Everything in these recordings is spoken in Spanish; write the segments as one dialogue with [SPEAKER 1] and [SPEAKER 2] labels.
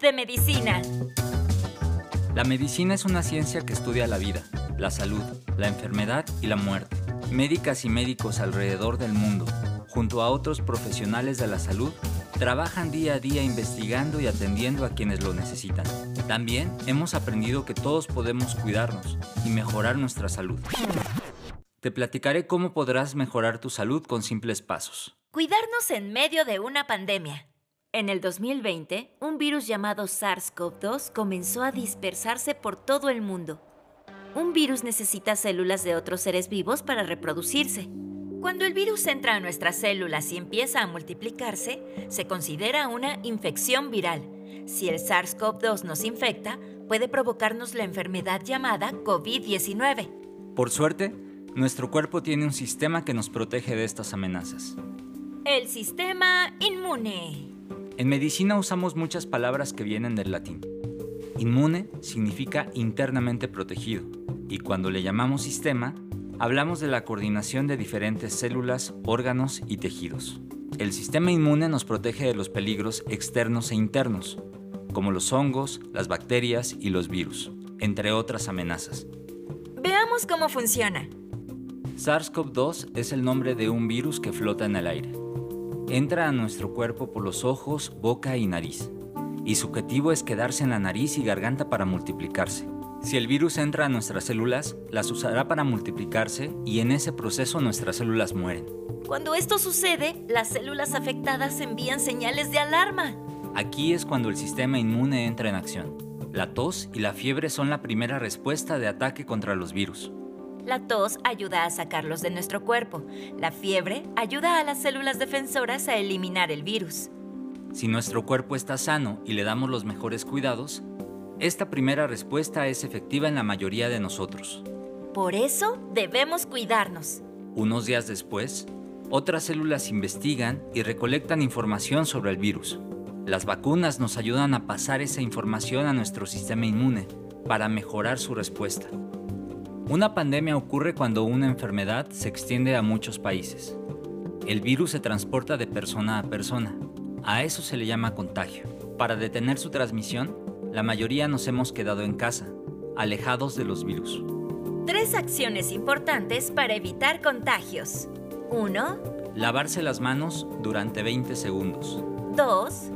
[SPEAKER 1] de Medicina.
[SPEAKER 2] La medicina es una ciencia que estudia la vida, la salud, la enfermedad y la muerte. Médicas y médicos alrededor del mundo, junto a otros profesionales de la salud, trabajan día a día investigando y atendiendo a quienes lo necesitan. También hemos aprendido que todos podemos cuidarnos y mejorar nuestra salud. Te platicaré cómo podrás mejorar tu salud con simples pasos.
[SPEAKER 1] Cuidarnos en medio de una pandemia. En el 2020, un virus llamado SARS-CoV-2 comenzó a dispersarse por todo el mundo. Un virus necesita células de otros seres vivos para reproducirse. Cuando el virus entra a nuestras células y empieza a multiplicarse, se considera una infección viral. Si el SARS-CoV-2 nos infecta, puede provocarnos la enfermedad llamada COVID-19.
[SPEAKER 2] Por suerte, nuestro cuerpo tiene un sistema que nos protege de estas amenazas.
[SPEAKER 1] El sistema inmune.
[SPEAKER 2] En medicina usamos muchas palabras que vienen del latín. Inmune significa internamente protegido, y cuando le llamamos sistema, hablamos de la coordinación de diferentes células, órganos y tejidos. El sistema inmune nos protege de los peligros externos e internos, como los hongos, las bacterias y los virus, entre otras amenazas.
[SPEAKER 1] Veamos cómo funciona.
[SPEAKER 2] SARS-CoV-2 es el nombre de un virus que flota en el aire. Entra a nuestro cuerpo por los ojos, boca y nariz, y su objetivo es quedarse en la nariz y garganta para multiplicarse. Si el virus entra a nuestras células, las usará para multiplicarse y en ese proceso nuestras células mueren.
[SPEAKER 1] Cuando esto sucede, las células afectadas envían señales de alarma.
[SPEAKER 2] Aquí es cuando el sistema inmune entra en acción. La tos y la fiebre son la primera respuesta de ataque contra los virus.
[SPEAKER 1] La tos ayuda a sacarlos de nuestro cuerpo. La fiebre ayuda a las células defensoras a eliminar el virus.
[SPEAKER 2] Si nuestro cuerpo está sano y le damos los mejores cuidados, esta primera respuesta es efectiva en la mayoría de nosotros.
[SPEAKER 1] Por eso debemos cuidarnos.
[SPEAKER 2] Unos días después, otras células investigan y recolectan información sobre el virus. Las vacunas nos ayudan a pasar esa información a nuestro sistema inmune para mejorar su respuesta. Una pandemia ocurre cuando una enfermedad se extiende a muchos países. El virus se transporta de persona a persona. A eso se le llama contagio. Para detener su transmisión, la mayoría nos hemos quedado en casa, alejados de los virus.
[SPEAKER 1] Tres acciones importantes para evitar contagios. 1.
[SPEAKER 2] Lavarse las manos durante 20 segundos.
[SPEAKER 1] 2.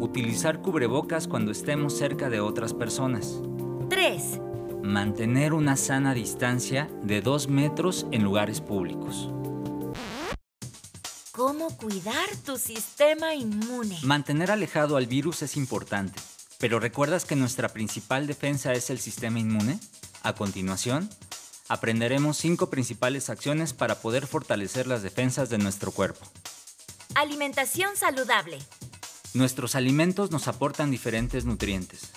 [SPEAKER 2] Utilizar cubrebocas cuando estemos cerca de otras personas.
[SPEAKER 1] 3.
[SPEAKER 2] Mantener una sana distancia de 2 metros en lugares públicos.
[SPEAKER 1] ¿Cómo cuidar tu sistema inmune?
[SPEAKER 2] Mantener alejado al virus es importante, pero ¿recuerdas que nuestra principal defensa es el sistema inmune? A continuación, aprenderemos cinco principales acciones para poder fortalecer las defensas de nuestro cuerpo.
[SPEAKER 1] Alimentación saludable.
[SPEAKER 2] Nuestros alimentos nos aportan diferentes nutrientes,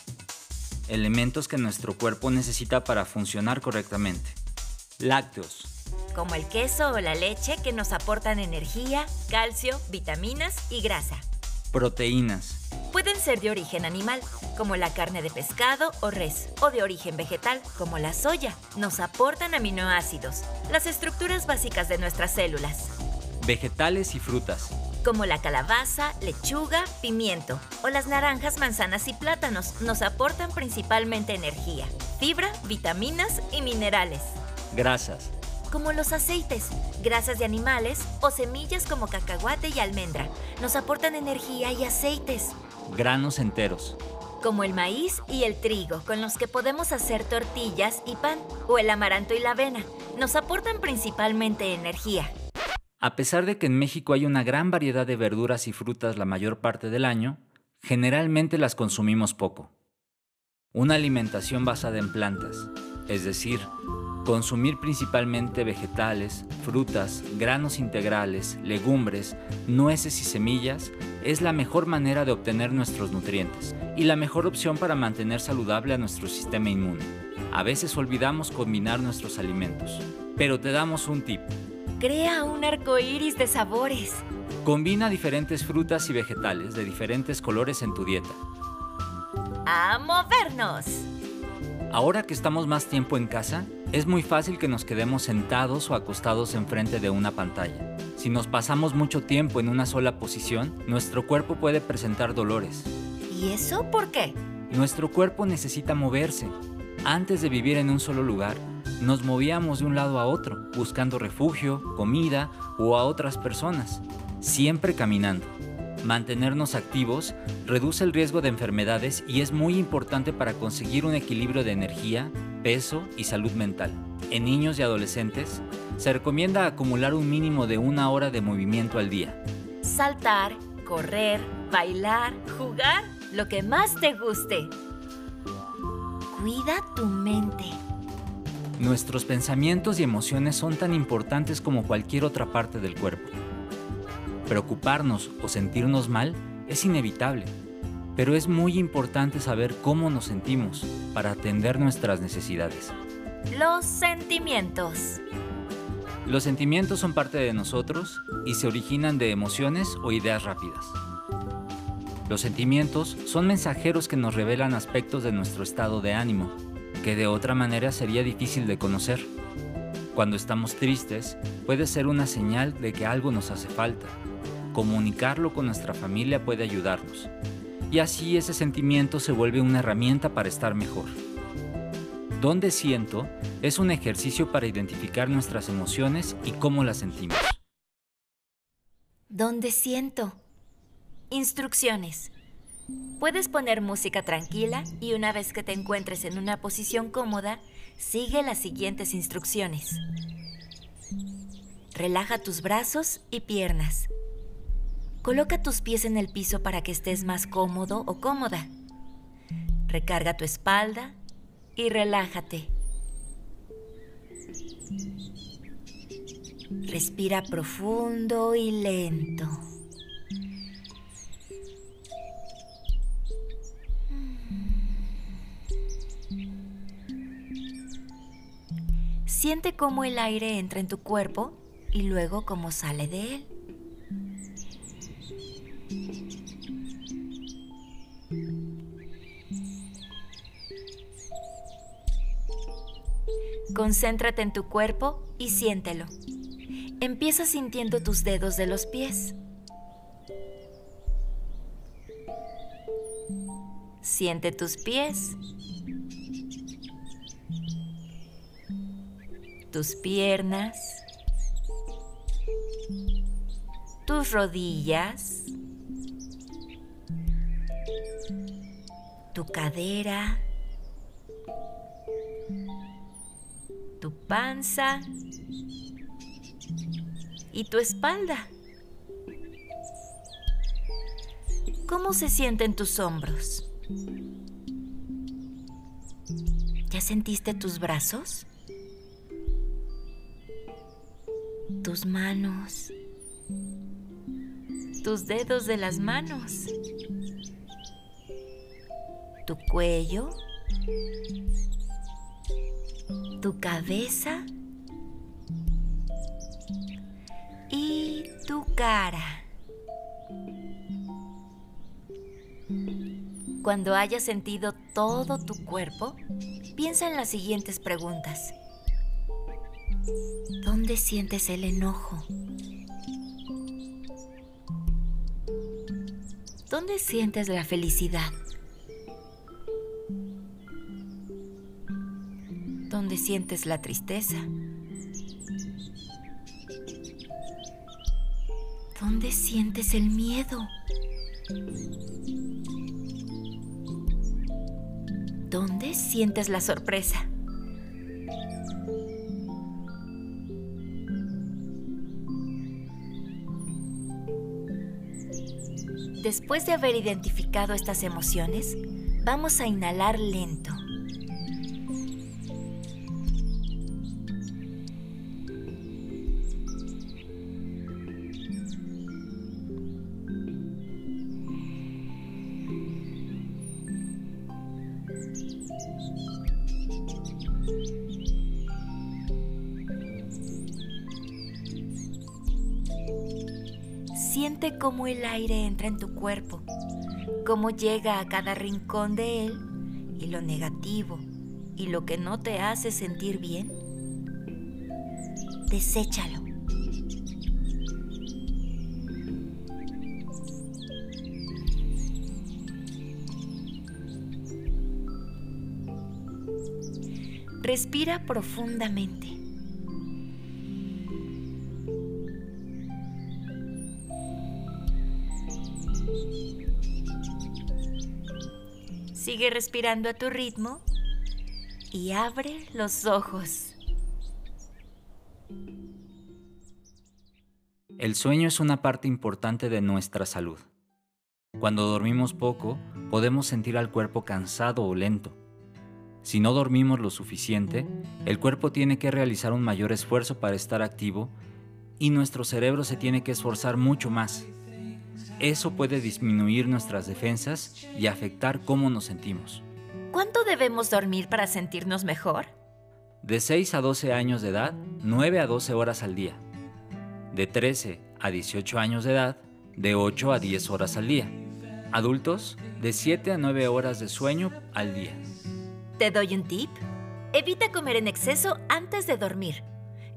[SPEAKER 2] elementos que nuestro cuerpo necesita para funcionar correctamente. Lácteos,
[SPEAKER 1] como el queso o la leche que nos aportan energía, calcio, vitaminas y grasa.
[SPEAKER 2] proteínas,
[SPEAKER 1] Pueden ser de origen animal, como la carne de pescado o res, o de origen vegetal, como la soya. Nos aportan aminoácidos, las estructuras básicas de nuestras células,
[SPEAKER 2] vegetales y frutas,
[SPEAKER 1] como la calabaza, lechuga, pimiento, o las naranjas, manzanas y plátanos. Nos aportan principalmente energía, fibra, vitaminas y minerales.
[SPEAKER 2] grasas,
[SPEAKER 1] como los aceites, grasas de animales o semillas como cacahuate y almendra. Nos aportan energía y aceites,
[SPEAKER 2] granos enteros,
[SPEAKER 1] como el maíz y el trigo, con los que podemos hacer tortillas y pan, o el amaranto y la avena. Nos aportan principalmente energía.
[SPEAKER 2] A pesar de que en México hay una gran variedad de verduras y frutas la mayor parte del año, generalmente las consumimos poco. Una alimentación basada en plantas, es decir, consumir principalmente vegetales, frutas, granos integrales, legumbres, nueces y semillas, es la mejor manera de obtener nuestros nutrientes y la mejor opción para mantener saludable a nuestro sistema inmune. A veces olvidamos combinar nuestros alimentos, pero te damos un tip.
[SPEAKER 1] Crea un arco iris de sabores.
[SPEAKER 2] Combina diferentes frutas y vegetales de diferentes colores en tu dieta.
[SPEAKER 1] ¡A movernos!
[SPEAKER 2] Ahora que estamos más tiempo en casa, es muy fácil que nos quedemos sentados o acostados enfrente de una pantalla. Si nos pasamos mucho tiempo en una sola posición, nuestro cuerpo puede presentar dolores.
[SPEAKER 1] ¿Y ¿Y eso por qué?
[SPEAKER 2] Nuestro cuerpo necesita moverse. Antes de vivir en un solo lugar, nos movíamos de un lado a otro, buscando refugio, comida o a otras personas, siempre caminando. Mantenernos activos reduce el riesgo de enfermedades y es muy importante para conseguir un equilibrio de energía, peso y salud mental. En niños y adolescentes, se recomienda acumular un mínimo de una hora de movimiento al día.
[SPEAKER 1] Saltar, correr, bailar, jugar, lo que más te guste. Cuida tu mente.
[SPEAKER 2] Nuestros pensamientos y emociones son tan importantes como cualquier otra parte del cuerpo. Preocuparnos o sentirnos mal es inevitable, pero es muy importante saber cómo nos sentimos para atender nuestras necesidades.
[SPEAKER 1] Los sentimientos.
[SPEAKER 2] Los sentimientos son parte de nosotros y se originan de emociones o ideas rápidas. Los sentimientos son mensajeros que nos revelan aspectos de nuestro estado de ánimo, que de otra manera sería difícil de conocer. Cuando estamos tristes, puede ser una señal de que algo nos hace falta. Comunicarlo con nuestra familia puede ayudarnos. Y así ese sentimiento se vuelve una herramienta para estar mejor. ¿Dónde siento? es un ejercicio para identificar nuestras emociones y cómo las sentimos.
[SPEAKER 1] ¿Dónde siento? Instrucciones. Puedes poner música tranquila y una vez que te encuentres en una posición cómoda, sigue las siguientes instrucciones. Relaja tus brazos y piernas. Coloca tus pies en el piso para que estés más cómodo o cómoda. Recarga tu espalda y relájate. Respira profundo y lento. Siente cómo el aire entra en tu cuerpo y luego cómo sale de él. Concéntrate en tu cuerpo y siéntelo. Empieza sintiendo tus dedos de los pies. Siente tus pies tus piernas, tus rodillas, tu cadera, tu panza y tu espalda. ¿Cómo se sienten tus hombros? ¿Ya sentiste tus brazos? Tus manos, tus dedos de las manos, tu cuello, tu cabeza y tu cara. Cuando hayas sentido todo tu cuerpo, piensa en las siguientes preguntas. ¿Dónde sientes el enojo? ¿Dónde sientes la felicidad? ¿Dónde sientes la tristeza? ¿Dónde sientes el miedo? ¿Dónde sientes la sorpresa? Después de haber identificado estas emociones, vamos a inhalar lento. Siente cómo el aire entra en tu cuerpo, cómo llega a cada rincón de él y lo negativo y lo que no te hace sentir bien. Deséchalo. Respira profundamente. Sigue respirando a tu ritmo y abre los ojos.
[SPEAKER 2] El sueño es una parte importante de nuestra salud. Cuando dormimos poco, podemos sentir al cuerpo cansado o lento. Si no dormimos lo suficiente, el cuerpo tiene que realizar un mayor esfuerzo para estar activo y nuestro cerebro se tiene que esforzar mucho más. Eso puede disminuir nuestras defensas y afectar cómo nos sentimos.
[SPEAKER 1] ¿Cuánto debemos dormir para sentirnos mejor?
[SPEAKER 2] De 6 a 12 años de edad, 9 a 12 horas al día. De 13 a 18 años de edad, de 8 a 10 horas al día. Adultos, de 7 a 9 horas de sueño al día.
[SPEAKER 1] ¿Te doy un tip? Evita comer en exceso antes de dormir.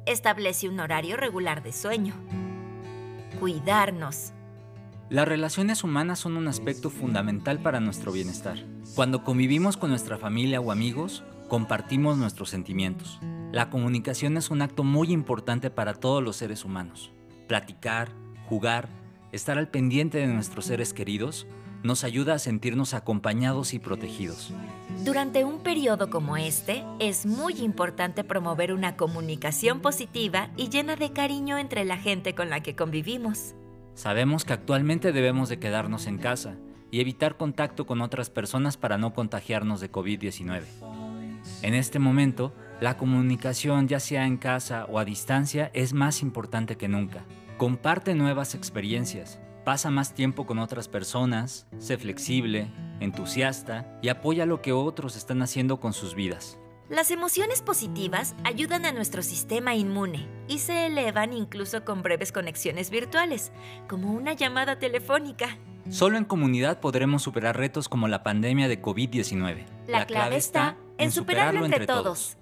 [SPEAKER 1] Establece un horario regular de sueño. Cuidarnos.
[SPEAKER 2] Las relaciones humanas son un aspecto fundamental para nuestro bienestar. Cuando convivimos con nuestra familia o amigos, compartimos nuestros sentimientos. La comunicación es un acto muy importante para todos los seres humanos. Platicar, jugar, estar al pendiente de nuestros seres queridos nos ayuda a sentirnos acompañados y protegidos.
[SPEAKER 1] Durante un periodo como este, es muy importante promover una comunicación positiva y llena de cariño entre la gente con la que convivimos.
[SPEAKER 2] Sabemos que actualmente debemos de quedarnos en casa y evitar contacto con otras personas para no contagiarnos de COVID-19. En este momento, la comunicación, ya sea en casa o a distancia, es más importante que nunca. Comparte nuevas experiencias, Pasa más tiempo con otras personas, sé flexible, entusiasta y apoya lo que otros están haciendo con sus vidas.
[SPEAKER 1] Las emociones positivas ayudan a nuestro sistema inmune y se elevan incluso con breves conexiones virtuales, como una llamada telefónica.
[SPEAKER 2] Solo en comunidad podremos superar retos como la pandemia de COVID-19.
[SPEAKER 1] La, clave está en superarlo entre todos.